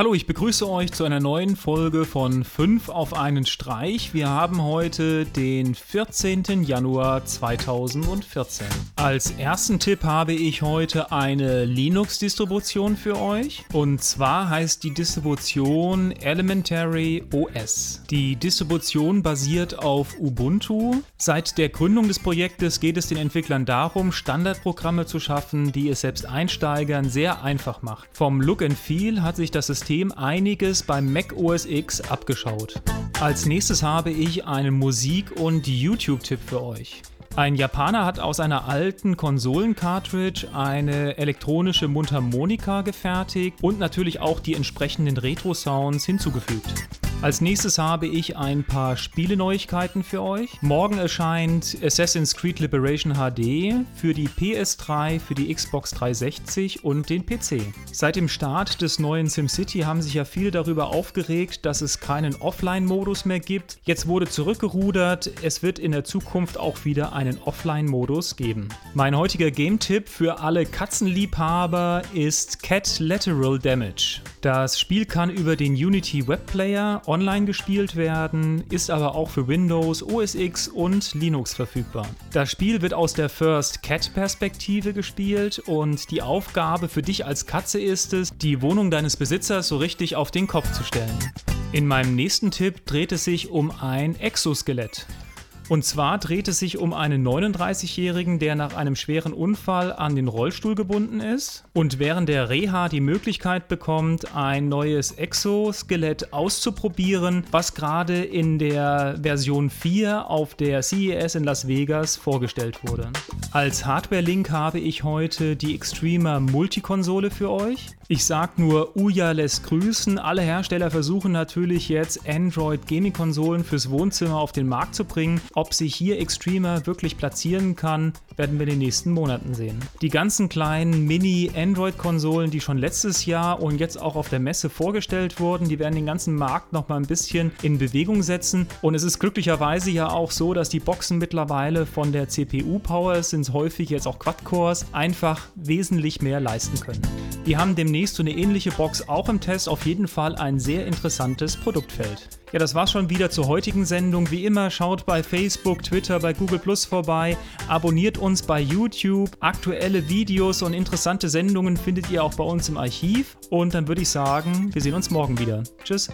Hallo, ich begrüße euch zu einer neuen Folge von 5 auf einen Streich. Wir haben heute den 14. Januar 2014. Als ersten Tipp habe ich heute eine Linux-Distribution für euch. Und zwar heißt die Distribution Elementary OS. Die Distribution basiert auf Ubuntu. Seit der Gründung des Projektes geht es den Entwicklern darum, Standardprogramme zu schaffen, die es selbst Einsteigern sehr einfach macht. Vom Look and Feel hat sich das System System einiges beim Mac OS X abgeschaut. Als nächstes habe ich einen Musik- und YouTube-Tipp für euch. Ein Japaner hat aus einer alten Konsolen-Cartridge eine elektronische Mundharmonika gefertigt und natürlich auch die entsprechenden Retro-Sounds hinzugefügt. Als nächstes habe ich ein paar Spieleneuigkeiten für euch. Morgen erscheint Assassin's Creed Liberation HD für die PS3, für die Xbox 360 und den PC. Seit dem Start des neuen SimCity haben sich ja viele darüber aufgeregt, dass es keinen Offline-Modus mehr gibt. Jetzt wurde zurückgerudert. Es wird in der Zukunft auch wieder einen Offline-Modus geben. Mein heutiger Game-Tipp für alle Katzenliebhaber ist Cat Lateral Damage. Das Spiel kann über den Unity Web Player online gespielt werden, ist aber auch für Windows, OS X und Linux verfügbar. Das Spiel wird aus der First Cat Perspektive gespielt und die Aufgabe für dich als Katze ist es, die Wohnung deines Besitzers so richtig auf den Kopf zu stellen. In meinem nächsten Tipp dreht es sich um ein Exoskelett. Und zwar dreht es sich um einen 39-Jährigen, der nach einem schweren Unfall an den Rollstuhl gebunden ist und während der Reha die Möglichkeit bekommt, ein neues Exoskelett auszuprobieren, was gerade in der Version 4 auf der CES in Las Vegas vorgestellt wurde. Als Hardware-Link habe ich heute die Extremer Multikonsole für euch. Ich sag nur, Uja lässt grüßen. Alle Hersteller versuchen natürlich jetzt Android Gaming-Konsolen fürs Wohnzimmer auf den Markt zu bringen. Ob sich hier Extremer wirklich platzieren kann, werden wir in den nächsten Monaten sehen. Die ganzen kleinen Mini-Android-Konsolen, die schon letztes Jahr und jetzt auch auf der Messe vorgestellt wurden, die werden den ganzen Markt noch mal ein bisschen in Bewegung setzen. Und es ist glücklicherweise ja auch so, dass die Boxen mittlerweile von der CPU-Power, sind häufig jetzt auch Quad-Cores, einfach wesentlich mehr leisten können. Wir haben demnächst demnächst so eine ähnliche Box auch im Test. Auf jeden Fall ein sehr interessantes Produktfeld. Ja, das war's schon wieder zur heutigen Sendung. Wie immer, schaut bei Facebook, Twitter, bei Google Plus vorbei, abonniert uns bei YouTube. Aktuelle Videos und interessante Sendungen findet ihr auch bei uns im Archiv. Und dann würde ich sagen, wir sehen uns morgen wieder. Tschüss.